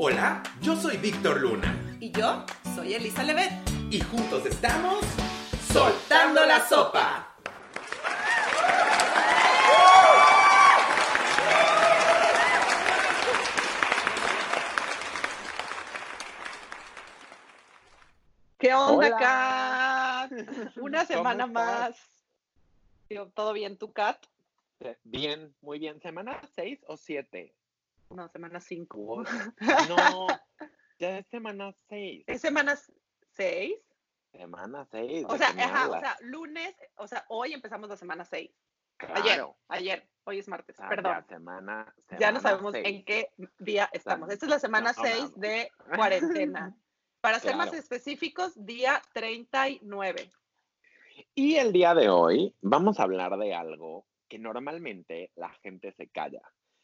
Hola, yo soy Víctor Luna. Y yo soy Elisa Levet. Y juntos estamos Soltando la Sopa. ¿Qué onda, Hola. Kat? Una ¿Cómo semana más. ¿Todo bien, tu Kat? Bien, muy bien. ¿Semana 6 o 7? No, semana 5. No, ya es semana 6. ¿Es semana 6? Semana 6. O sea, ajá, o sea, lunes, o sea, hoy empezamos la semana 6. Ayer, ayer, hoy es martes, perdón. semana, Ya no semana sabemos seis. en qué día estamos. Esta es la semana No, 6 vamos. de cuarentena. Para ser más Claro. específicos, día 39. Y el día de hoy vamos a hablar de algo que normalmente la gente se calla,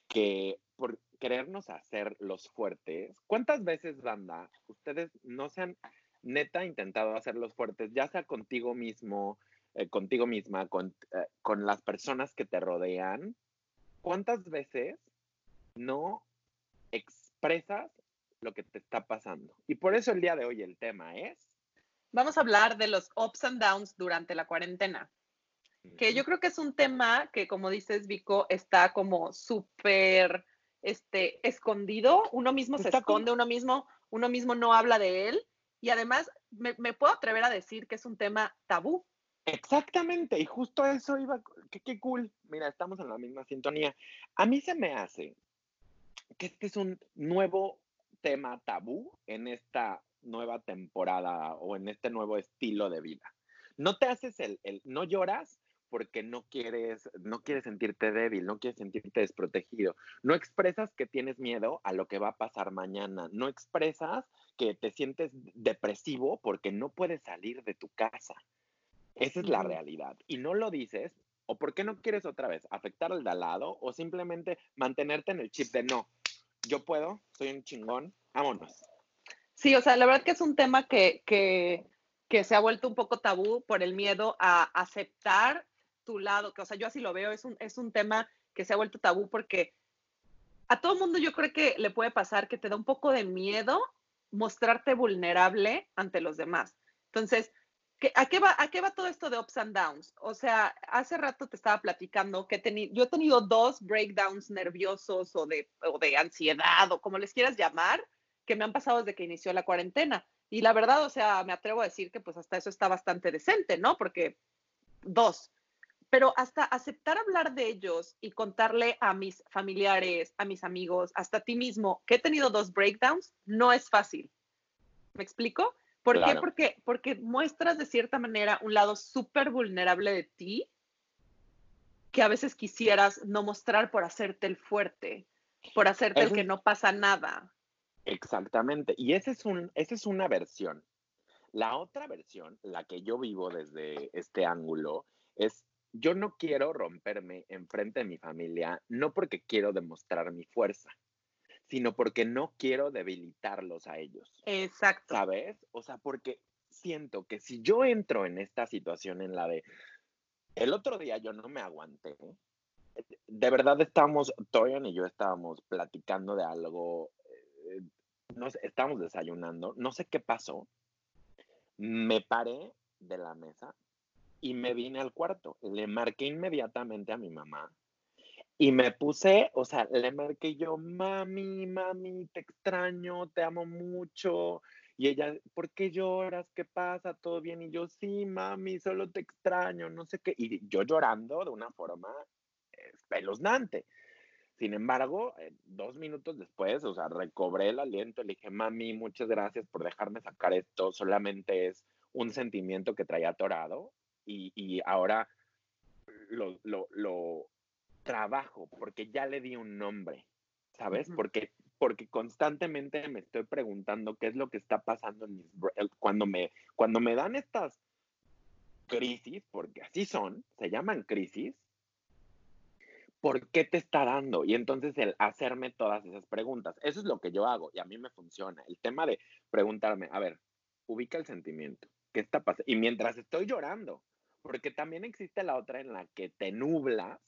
que por querernos hacer los fuertes, ¿cuántas veces, banda, ustedes no se han neta intentado hacer los fuertes, ya sea contigo mismo, eh, contigo misma, con, eh, con las personas que te rodean? ¿Cuántas veces no expresas lo que te está pasando? Y por eso el día de hoy el tema es... Vamos a hablar de los ups and downs durante la cuarentena. que yo creo que es un tema que, como dices, Vico, está como súper este, escondido. Uno mismo se esconde, uno mismo, uno mismo no habla de él. Y además, me, me puedo atrever a decir que es un tema tabú. Exactamente, y justo eso iba, qué, qué cool. Mira, estamos en la misma sintonía. A mí se me hace que este es un nuevo tema tabú en esta nueva temporada o en este nuevo estilo de vida. No te haces el, el no lloras porque no quieres, no quieres sentirte débil, no quieres sentirte desprotegido. No expresas que tienes miedo a lo que va a pasar mañana. No expresas que te sientes depresivo porque no puedes salir de tu casa. Esa es la realidad. Y no lo dices, o porque no quieres otra vez afectar al de al lado, o simplemente mantenerte en el chip de no, yo puedo, soy un chingón, vámonos. Sí, o sea, la verdad que es un tema que, que, que se ha vuelto un poco tabú por el miedo a aceptar tu lado, que o sea, yo así lo veo, es un, es un tema que se ha vuelto tabú porque a todo mundo yo creo que le puede pasar que te da un poco de miedo mostrarte vulnerable ante los demás. Entonces, ¿qué- a, qué va, ¿a qué va todo esto de ups and downs? O sea, hace rato te estaba platicando que teni- yo he tenido dos breakdowns nerviosos o de, o de ansiedad o como les quieras llamar, que me han pasado desde que inició la cuarentena. Y la verdad, o sea, me atrevo a decir que pues hasta eso está bastante decente, ¿no? Porque dos. Pero hasta aceptar hablar de ellos y contarle a mis familiares, a mis amigos, hasta a ti mismo, que he tenido dos breakdowns, no es fácil. ¿Me explico? ¿Por qué? Porque, porque muestras de cierta manera un lado súper vulnerable de ti que a veces quisieras no mostrar por hacerte el fuerte, por hacerte el que no pasa nada. Exactamente. Y esa es, un, esa es una versión. La otra versión, la que yo vivo desde este ángulo, es yo no quiero romperme enfrente de mi familia, no porque quiero demostrar mi fuerza, sino porque no quiero debilitarlos a ellos. Exacto. ¿Sabes? O sea, porque siento que si yo entro en esta situación en la de el otro día yo no me aguanté. De verdad estábamos, Torian y yo estábamos platicando de algo, eh, no sé, estábamos desayunando, no sé qué pasó. Me paré de la mesa y me vine al cuarto. Le marqué inmediatamente a mi mamá y me puse, o sea, le marqué yo, mami, mami, te extraño, te amo mucho. Y ella, ¿por qué lloras? ¿Qué pasa? ¿Todo bien? Y yo, sí, mami, solo te extraño, no sé qué. Y yo llorando de una forma espeluznante. Sin embargo, eh, dos minutos después, o sea, recobré el aliento, le dije, mami, muchas gracias por dejarme sacar esto, solamente es un sentimiento que traía atorado y, y ahora lo, lo, lo trabajo porque ya le di un nombre, ¿sabes? Porque, porque constantemente me estoy preguntando qué es lo que está pasando en mis, cuando, me, cuando me dan estas crisis, porque así son, se llaman crisis, ¿por qué te está dando? Y entonces el hacerme todas esas preguntas, eso es lo que yo hago y a mí me funciona. El tema de preguntarme, a ver, ubica el sentimiento, ¿qué está pasando? Y mientras estoy llorando, porque también existe la otra en la que te nublas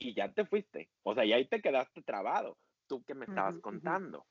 y ya te fuiste, o sea, y ahí te quedaste trabado, tú que me estabas contando.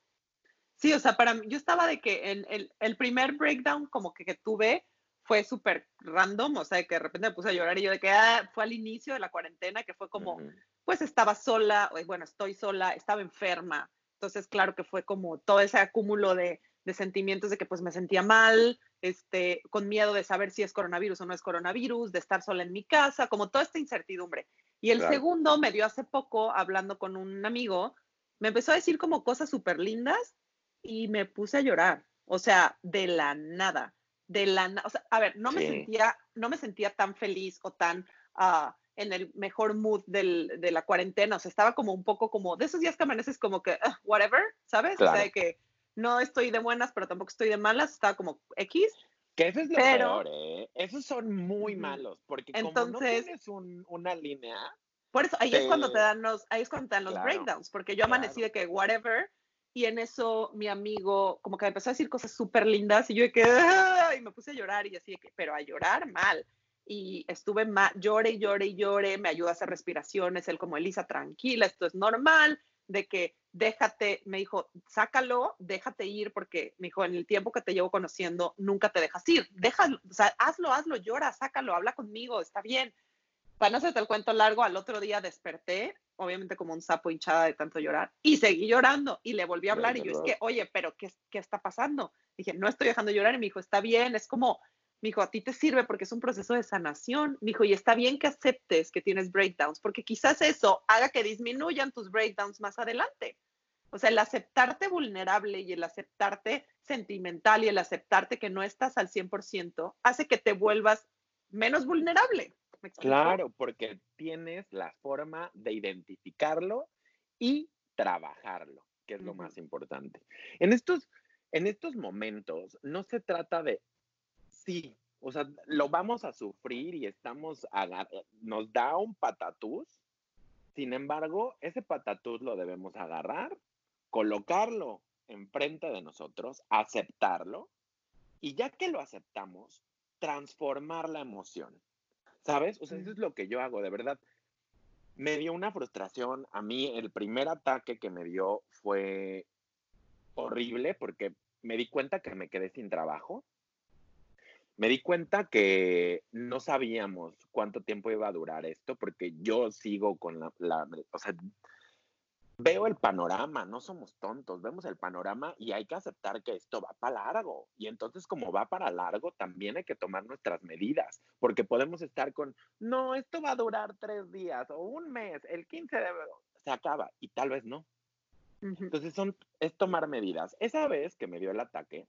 Sí, o sea, para mí, yo estaba de que en el, el primer breakdown como que, que tuve fue súper random, o sea, que de repente me puse a llorar y yo de que ah, fue al inicio de la cuarentena, que fue como, pues estaba sola, bueno, estoy sola, estaba enferma, entonces claro que fue como todo ese acúmulo de, de sentimientos de que pues me sentía mal, este, con miedo de saber si es coronavirus o no es coronavirus, de estar sola en mi casa, como toda esta incertidumbre. Y el segundo me dio hace poco, hablando con un amigo, me empezó a decir como cosas súper lindas y me puse a llorar, o sea, de la nada, de la nada, o sea, a ver, no me sentía, no me sentía tan feliz o tan ah, en el mejor mood del, de la cuarentena, o sea, estaba como un poco como, de esos días que amaneces como que, whatever, ¿sabes? O sea, que no estoy de buenas, pero tampoco estoy de malas, estaba como X. Que eso es lo peor, ¿eh? Esos son muy malos, porque como no tienes una línea. Por eso, ahí es cuando te dan los, ahí es cuando te dan los breakdowns, porque yo amanecí de que whatever, y en eso mi amigo como que me empezó a decir cosas súper lindas, y yo de que, y me puse a llorar, y así de que, pero a llorar mal. Y estuve mal, llore y llore, me ayuda a hacer respiraciones, él como, Elisa, tranquila, esto es normal, de que déjate, me dijo, sácalo, déjate ir, porque me dijo, en el tiempo que te llevo conociendo, nunca te dejas ir. Déjalo, o sea, hazlo, hazlo, llora, sácalo, habla conmigo, está bien. Para no hacerte el cuento largo, al otro día desperté, obviamente como un sapo hinchada de tanto llorar, y seguí llorando, y le volví a hablar, y yo es que, oye, pero ¿qué, qué está pasando? Dije, no estoy dejando llorar, y me dijo, está bien, es como, me dijo, a ti te sirve porque es un proceso de sanación. Me dijo, y está bien que aceptes que tienes breakdowns, porque quizás eso haga que disminuyan tus breakdowns más adelante. O sea, el aceptarte vulnerable y el aceptarte sentimental y el aceptarte que no estás al 100% hace que te vuelvas menos vulnerable. Claro, porque tienes la forma de identificarlo y trabajarlo, que es lo más importante. En estos, en estos momentos no se trata de sí, o sea, lo vamos a sufrir y estamos, nos da un patatús, sin embargo, ese patatús lo debemos agarrar, colocarlo enfrente de nosotros, aceptarlo, y ya que lo aceptamos, transformar la emoción. ¿Sabes? O sea, eso es lo que yo hago, de verdad. Me dio una frustración. A mí el primer ataque que me dio fue horrible porque me di cuenta que me quedé sin trabajo me di cuenta que no sabíamos cuánto tiempo iba a durar esto, porque yo sigo con la, o sea, veo el panorama, no somos tontos, vemos el panorama y hay que aceptar que esto va para largo. Y entonces como va para largo, también hay que tomar nuestras medidas, porque podemos estar con, no, esto va a durar tres días o un mes, el 15 de... se acaba y tal vez no. Entonces son, es tomar medidas. Esa vez que me dio el ataque,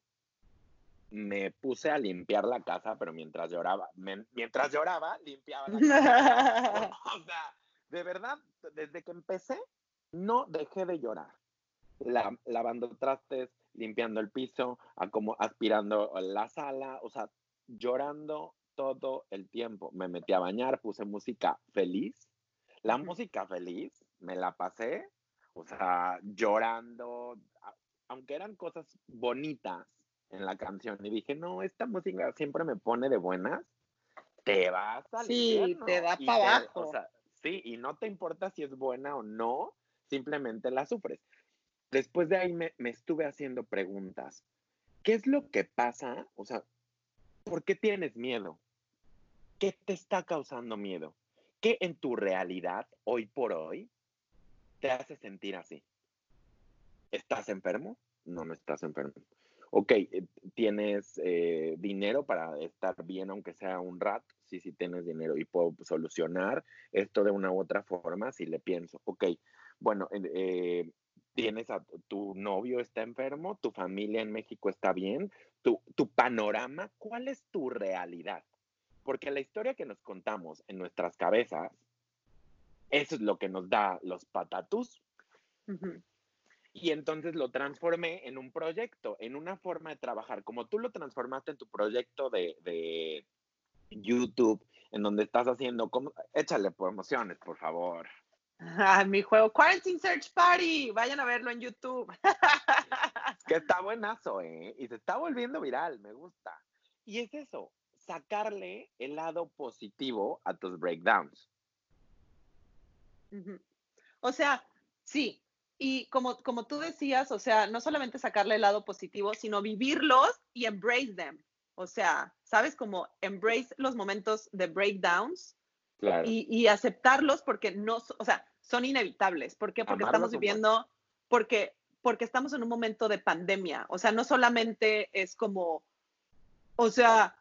me puse a limpiar la casa, pero mientras lloraba, mientras lloraba, limpiaba la casa. o sea, de verdad, desde que empecé, no dejé de llorar. lavando trastes, limpiando el piso, como aspirando la sala, o sea, llorando todo el tiempo. Me metí a bañar, puse música feliz. La música feliz me la pasé, o sea, llorando, aunque eran cosas bonitas, en la canción y dije, no, esta música siempre me pone de buenas, te vas a Sí, te da para abajo. O sea, sí, y no te importa si es buena o no, simplemente la sufres. Después de ahí me, me estuve haciendo preguntas. ¿Qué es lo que pasa? O sea, ¿por qué tienes miedo? ¿Qué te está causando miedo? ¿Qué en tu realidad, hoy por hoy, te hace sentir así? ¿Estás enfermo? No, no estás enfermo ok, eh, tienes eh, dinero para estar bien, aunque sea un rato, sí, sí tienes dinero y puedo solucionar esto de una u otra forma si le pienso, ok, bueno, eh, tienes a tu novio está enfermo, tu familia en México está bien, tu, tu, panorama, ¿cuál es tu realidad? Porque la historia que nos contamos en nuestras cabezas, eso es lo que nos da los patatus y entonces lo transformé en un proyecto, en una forma de trabajar, como tú lo transformaste en tu proyecto de, YouTube, en donde estás haciendo, como, échale promociones, por favor. Ah, mi juego Quarantine Search Party, vayan a verlo en YouTube. que está buenazo, ¿eh? Y se está volviendo viral, me gusta. Y es eso, sacarle el lado positivo a tus breakdowns. O sea, sí, y como, como tú decías, o sea, no solamente sacarle el lado positivo, sino vivirlos y embrace them. O sea, ¿sabes? Como embrace los momentos de breakdowns y, aceptarlos porque no, o sea, son inevitables. ¿Por qué? Porque estamos viviendo, porque, porque estamos en un momento de pandemia. O sea, no solamente es como, o sea,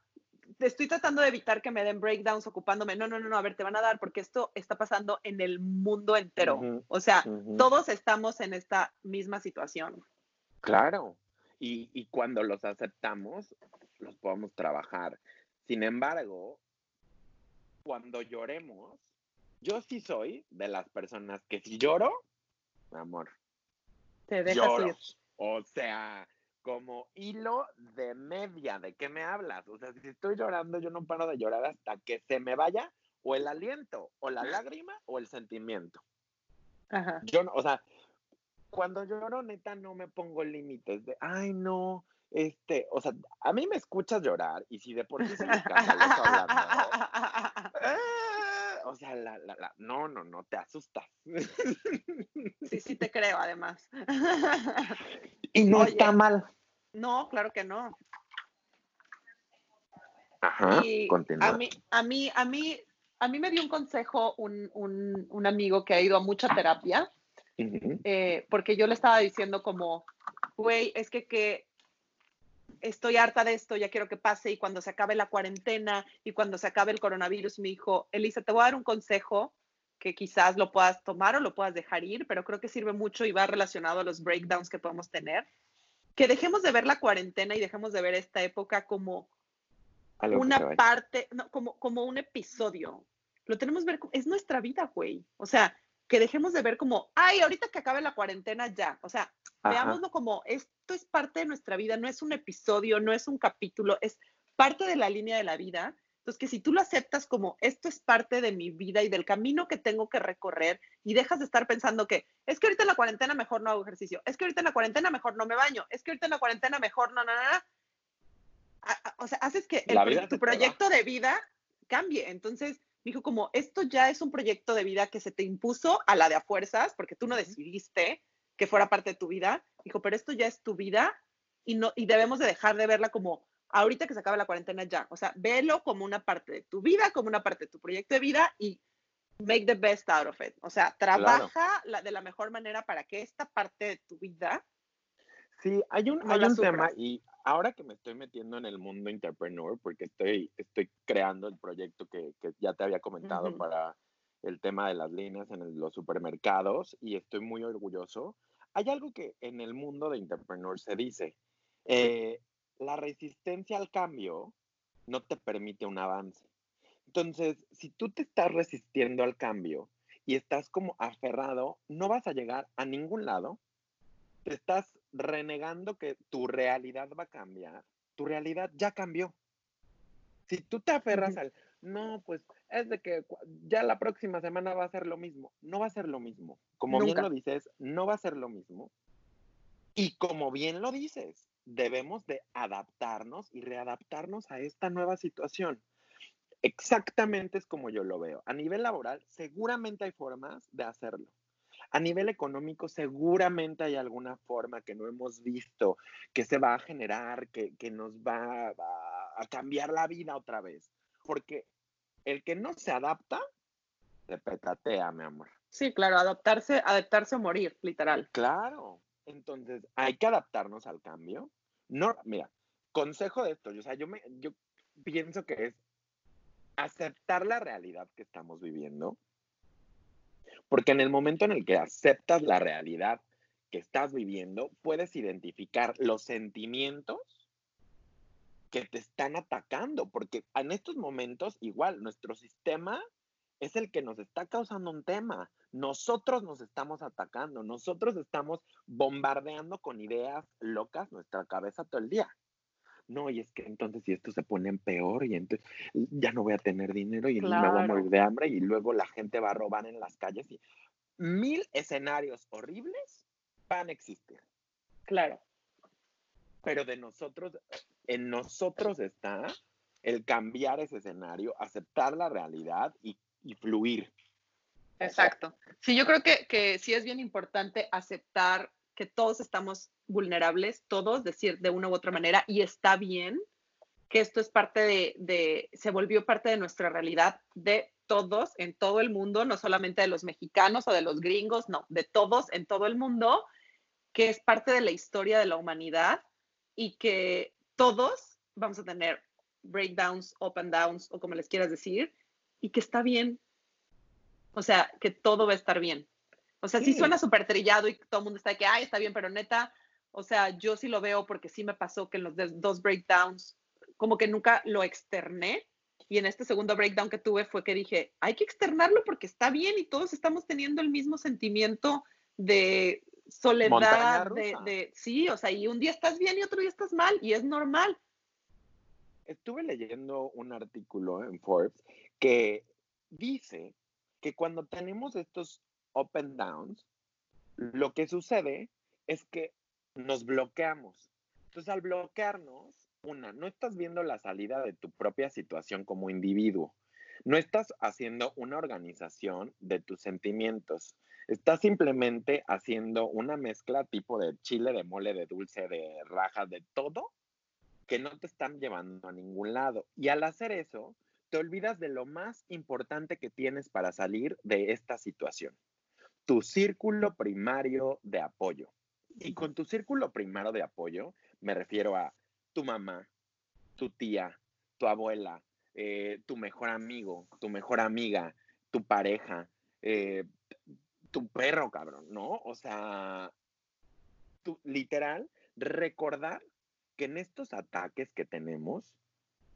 estoy tratando de evitar que me den breakdowns ocupándome. No, no, no, no, a ver, te van a dar porque esto está pasando en el mundo entero. o sea, todos estamos en esta misma situación. Claro. Y, y cuando los aceptamos, los podemos trabajar. Sin embargo, cuando lloremos, yo sí soy de las personas que si lloro, mi amor, te dejas ir. O sea, como hilo de media, ¿de qué me hablas? O sea, si estoy llorando, yo no paro de llorar hasta que se me vaya o el aliento, o la lágrima, o el sentimiento. Ajá. Yo no, o sea, cuando lloro, neta, no me pongo límites de, ay, no, este, o sea, a mí me escuchas llorar y si de por sí se me eh, o sea, la, la, la, no, no, no, te asustas. Sí, sí te creo, además. Y no está mal. No, claro que no. Ajá, continúa. A mí, a mí, a mí, a mí me dio un consejo un, un, un amigo que ha ido a mucha terapia, eh, porque yo le estaba diciendo como, güey, es que, que estoy harta de esto, ya quiero que pase y cuando se acabe la cuarentena y cuando se acabe el coronavirus, me dijo, Elisa, te voy a dar un consejo que quizás lo puedas tomar o lo puedas dejar ir, pero creo que sirve mucho y va relacionado a los breakdowns que podemos tener. Que dejemos de ver la cuarentena y dejemos de ver esta época como una parte, como, como un episodio. Lo tenemos que ver, es nuestra vida, güey. O sea, que dejemos de ver como, ay, ahorita que acabe la cuarentena ya. O sea, veámoslo como, esto es parte de nuestra vida, no es un episodio, no es un capítulo, es parte de la línea de la vida entonces, que si tú lo aceptas como esto es parte de mi vida y del camino que tengo que recorrer y dejas de estar pensando que es que ahorita en la cuarentena mejor no hago ejercicio, es que ahorita en la cuarentena mejor no me baño, es que ahorita en la cuarentena mejor no, no, no, no. O sea, haces que el, tu proyecto de vida cambie. Entonces, dijo como, esto ya es un proyecto de vida que se te impuso a la de a fuerzas, porque tú no decidiste que fuera parte de tu vida. Dijo, pero esto ya es tu vida y, no, y debemos de dejar de verla como ahorita que se acaba la cuarentena ya. O sea, velo como una parte de tu vida, como una parte de tu proyecto de vida y make the best out of it. O sea, trabaja de la mejor manera para que esta parte de tu vida. Sí, hay un, hay un tema y ahora que me estoy metiendo en el mundo entrepreneur, porque estoy, estoy creando el proyecto que, que ya te había comentado para el tema de las líneas en los supermercados y estoy muy orgulloso. Hay algo que en el mundo de entrepreneur se dice, eh, la resistencia al cambio no te permite un avance. Entonces, si tú te estás resistiendo al cambio y estás como aferrado, no vas a llegar a ningún lado. Te estás renegando que tu realidad va a cambiar. Tu realidad ya cambió. Si tú te aferras al, no, pues es de que ya la próxima semana va a ser lo mismo. No va a ser lo mismo. Como bien lo dices, no va a ser lo mismo. Y como bien lo dices, debemos de adaptarnos y readaptarnos a esta nueva situación. Exactamente es como yo lo veo. A nivel laboral, seguramente hay formas de hacerlo. A nivel económico, seguramente hay alguna forma que no hemos visto, que se va a generar, que, nos va a, cambiar la vida otra vez. Porque el que no se adapta, se petatea, mi amor. Sí, claro, adaptarse, adaptarse o morir, literal. Claro. Entonces, hay que adaptarnos al cambio. No, mira, consejo de esto, o sea, yo, me, yo pienso que es aceptar la realidad que estamos viviendo, porque en el momento en el que aceptas la realidad que estás viviendo, puedes identificar los sentimientos que te están atacando, porque en estos momentos igual nuestro sistema es el que nos está causando un tema. Nosotros nos estamos atacando, nosotros estamos bombardeando con ideas locas nuestra cabeza todo el día. No, y es que entonces si esto se pone en peor y entonces ya no voy a tener dinero y me voy a morir de hambre y luego la gente va a robar en las calles y mil escenarios horribles van a existir. Claro. Pero de nosotros, en nosotros está el cambiar ese escenario, aceptar la realidad y y fluir. Exacto. Sí, yo creo que, que sí es bien importante aceptar que todos estamos vulnerables, todos, decir de una u otra manera, y está bien que esto es parte de, de, se volvió parte de nuestra realidad de todos en todo el mundo, no solamente de los mexicanos o de los gringos, no, de todos en todo el mundo, que es parte de la historia de la humanidad y que todos vamos a tener breakdowns, up and downs o como les quieras decir, y que está bien. O sea, que todo va a estar bien. O sea, sí, suena súper trillado y todo el mundo está de que, ay, está bien, pero neta, o sea, yo sí lo veo porque sí me pasó que en los dos breakdowns, como que nunca lo externé. Y en este segundo breakdown que tuve fue que dije, hay que externarlo porque está bien y todos estamos teniendo el mismo sentimiento de soledad, de, de, sí, o sea, y un día estás bien y otro día estás mal y es normal. Estuve leyendo un artículo en Forbes que dice que cuando tenemos estos up and downs, lo que sucede es que nos bloqueamos. Entonces, al bloquearnos, una, no estás viendo la salida de tu propia situación como individuo. No estás haciendo una organización de tus sentimientos. Estás simplemente haciendo una mezcla tipo de chile, de mole, de dulce, de rajas, de todo, que no te están llevando a ningún lado. Y al hacer eso, te olvidas de lo más importante que tienes para salir de esta situación. Tu círculo primario de apoyo. Y con tu círculo primario de apoyo me refiero a tu mamá, tu tía, tu abuela, eh, tu mejor amigo, tu mejor amiga, tu pareja, eh, tu perro, cabrón, ¿no? O sea, literal, recordar que en estos ataques que tenemos,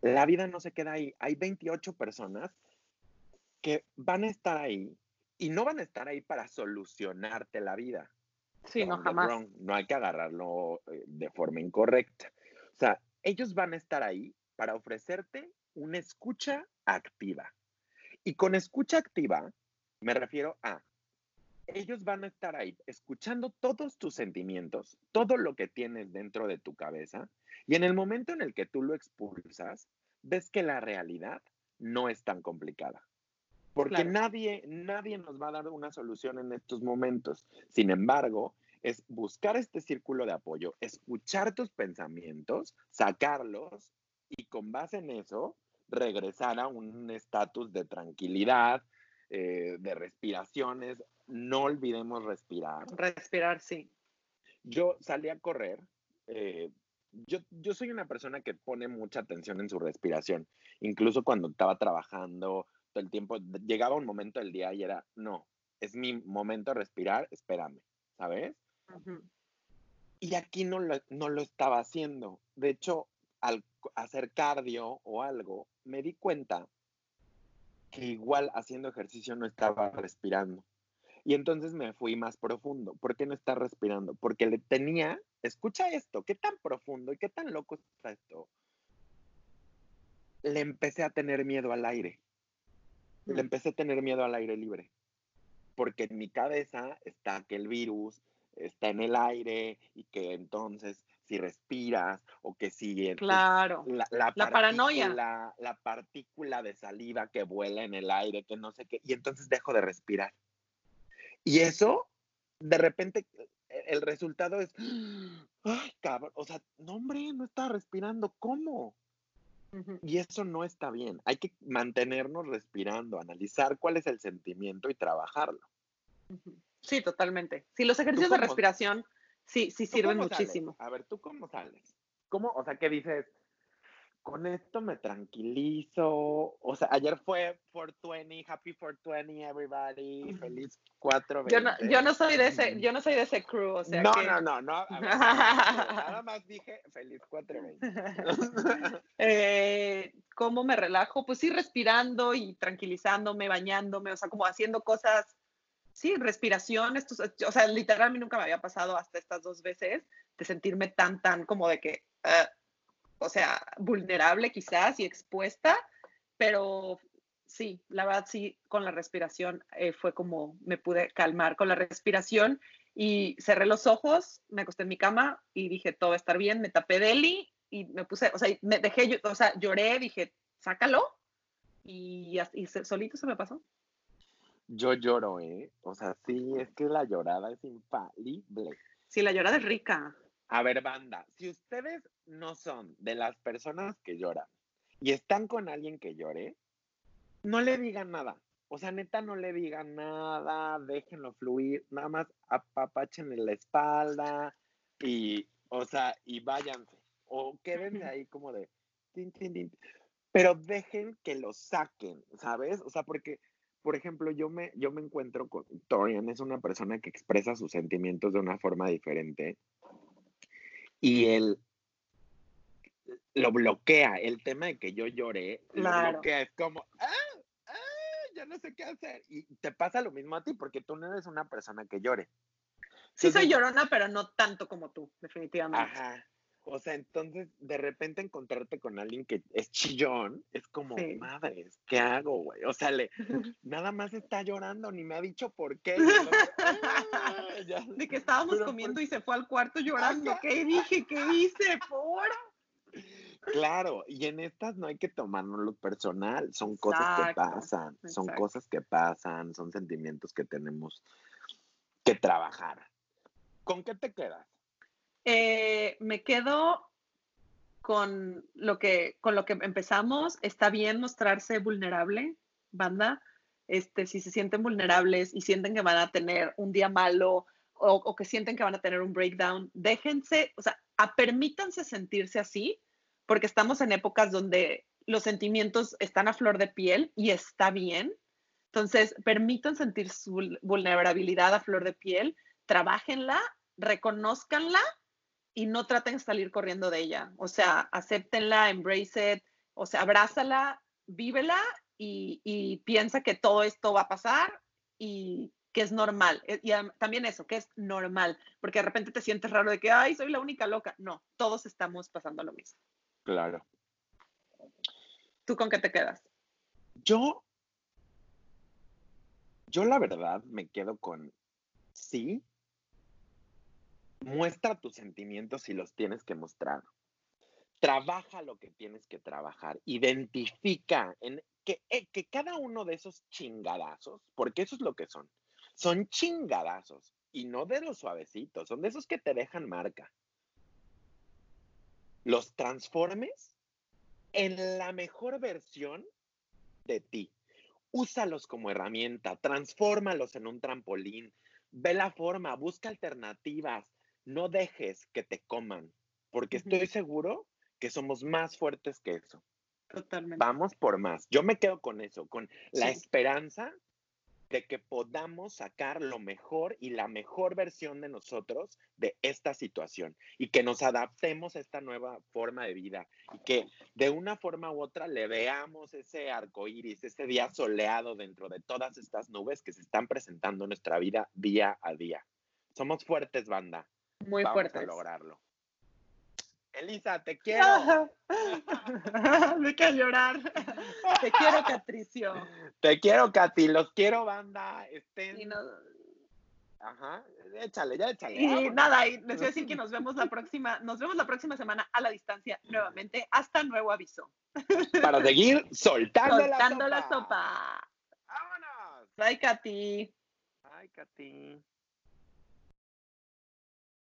la vida no se queda ahí. Hay 28 personas que van a estar ahí y no van a estar ahí para solucionarte la vida. Sí, no, jamás. no hay que agarrarlo eh, de forma incorrecta. O sea, ellos van a estar ahí para ofrecerte una escucha activa. Y con escucha activa me refiero a, ellos van a estar ahí escuchando todos tus sentimientos, todo lo que tienes dentro de tu cabeza, y en el momento en el que tú lo expulsas, ves que la realidad no es tan complicada. Porque nadie, nadie nos va a dar una solución en estos momentos. Sin embargo, es buscar este círculo de apoyo, escuchar tus pensamientos, sacarlos y con base en eso regresar a un estatus de tranquilidad, eh, de respiraciones. No olvidemos respirar. Respirar, sí. Yo salí a correr. Eh, yo, yo soy una persona que pone mucha atención en su respiración. Incluso cuando estaba trabajando todo el tiempo, llegaba un momento del día y era, no, es mi momento de respirar, espérame, ¿sabes? Y aquí no lo, no lo estaba haciendo. De hecho, al hacer cardio o algo, me di cuenta que igual haciendo ejercicio no estaba respirando. Y entonces me fui más profundo. ¿Por qué no está respirando? Porque le tenía, escucha esto, qué tan profundo y qué tan loco está esto. Le empecé a tener miedo al aire. Le mm. empecé a tener miedo al aire libre. Porque en mi cabeza está que el virus está en el aire y que entonces si respiras o que si claro la, la, paranoia la, partícula de saliva que vuela en el aire que no sé qué y entonces dejo de respirar y eso de repente e, el resultado es ay cabrón o sea no hombre no está respirando cómo y eso no está bien hay que mantenernos respirando analizar cuál es el sentimiento y trabajarlo Sí, totalmente. Sí, los ejercicios de respiración sí, sí sirven muchísimo. A ver, ¿tú cómo sales? ¿Cómo, o sea, qué dices? Con esto me tranquilizo. O sea, ayer fue 420, happy 420, everybody, feliz 420. Yo no, yo no soy de ese, yo no soy de ese crew, o sea No, no, no, no. nada más dije feliz 420. eh, ¿Cómo me relajo? Pues sí, respirando y tranquilizándome, bañándome, o sea, como haciendo cosas sí, respiración, esto, o sea, literalmente nunca me había pasado hasta estas dos veces de sentirme tan, tan como de que, ah, o sea, vulnerable quizás y expuesta, pero sí, la verdad sí, con la respiración eh, fue como me pude calmar con la respiración y cerré los ojos, me acosté en mi cama y dije, todo va a estar bien, me tapé deli y me puse, o sea, me dejé, o sea, lloré, dije, sácalo y, y solito se me pasó. Yo lloro, ¿eh? O sea, sí, es que la llorada es infalible. Sí, la llorada es rica. A ver, banda, si ustedes no son de las personas que lloran y están con alguien que llore, no le digan nada. O sea, neta, no le digan nada, déjenlo fluir, nada más apapachenle la espalda y, o sea, y váyanse. O quédense ahí como de, tin, tin, tin. pero dejen que lo saquen, ¿sabes? O sea, porque, por ejemplo, yo me, yo me encuentro con Torian, es una persona que expresa sus sentimientos de una forma diferente y él lo bloquea. El tema de que yo lloré, lo bloquea, es como, ¡ah! ya no sé qué hacer. Y te pasa lo mismo a ti, porque tú no eres una persona que llore. Sí, soy llorona, pero no tanto como tú, definitivamente. Ajá. O sea, entonces de repente encontrarte con alguien que es chillón, es como, madre, ¿qué hago, güey? O sea, le, nada más está llorando, ni me ha dicho por qué. de que estábamos comiendo y se fue al cuarto llorando. ¿Qué dije? ¿Qué hice? ¿Por? Claro, y en estas no hay que tomárnoslo personal, son cosas que pasan, son cosas que pasan, son sentimientos que tenemos que trabajar. ¿Con qué te quedas? Eh, me quedo con lo que con lo que empezamos. Está bien mostrarse vulnerable, banda. Este, si se sienten vulnerables y sienten que van a tener un día malo o, que sienten que van a tener un breakdown, déjense, o sea, a, permítanse sentirse así porque estamos en épocas donde los sentimientos están a flor de piel y está bien. Entonces, permitan sentir su vulnerabilidad a flor de piel, trabajenla, reconozcanla y no traten de salir corriendo de ella. O sea, acéptenla, embrace it, o sea, abrázala, vívela y, y piensa que todo esto va a pasar y que es normal. Eh, y también eso, que es normal, porque de repente te sientes raro de que, ay, soy la única loca. No, todos estamos pasando lo mismo. Claro. ¿Tú con qué te quedas? Yo, yo la verdad me quedo con sí. Muestra tus sentimientos si los tienes que mostrar. Trabaja lo que tienes que trabajar. Identifica en que, eh, que cada uno de esos chingadazos, porque eso es lo que son, son chingadazos y no de los suavecitos, son de esos que te dejan marca los transformes en la mejor versión de ti. Úsalos como herramienta, transfórmalos en un trampolín, ve la forma, busca alternativas, no dejes que te coman, porque estoy seguro que somos más fuertes que eso. Totalmente. Vamos por más. Yo me quedo con eso, con la esperanza de que podamos sacar lo mejor y la mejor versión de nosotros de esta situación y que nos adaptemos a esta nueva forma de vida y que de una forma u otra le veamos ese arco iris, ese día soleado dentro de todas estas nubes que se están presentando en nuestra vida día a día. Somos fuertes, banda. Muy Vamos fuertes. a lograrlo. Elisa, te quiero. Me que llorar. Te quiero, Catricio. Te quiero, Katy. Los quiero, banda. Estén. Y, no- Ajá. Échale, ya échale. y vámonos. nada, y les voy a decir que nos vemos la próxima, nos vemos la próxima semana a la distancia nuevamente, hasta nuevo aviso. Para seguir soltando, Soltando la la sopa. sopa. ¡Vámonos! Bye, Katy. Ay, Katy.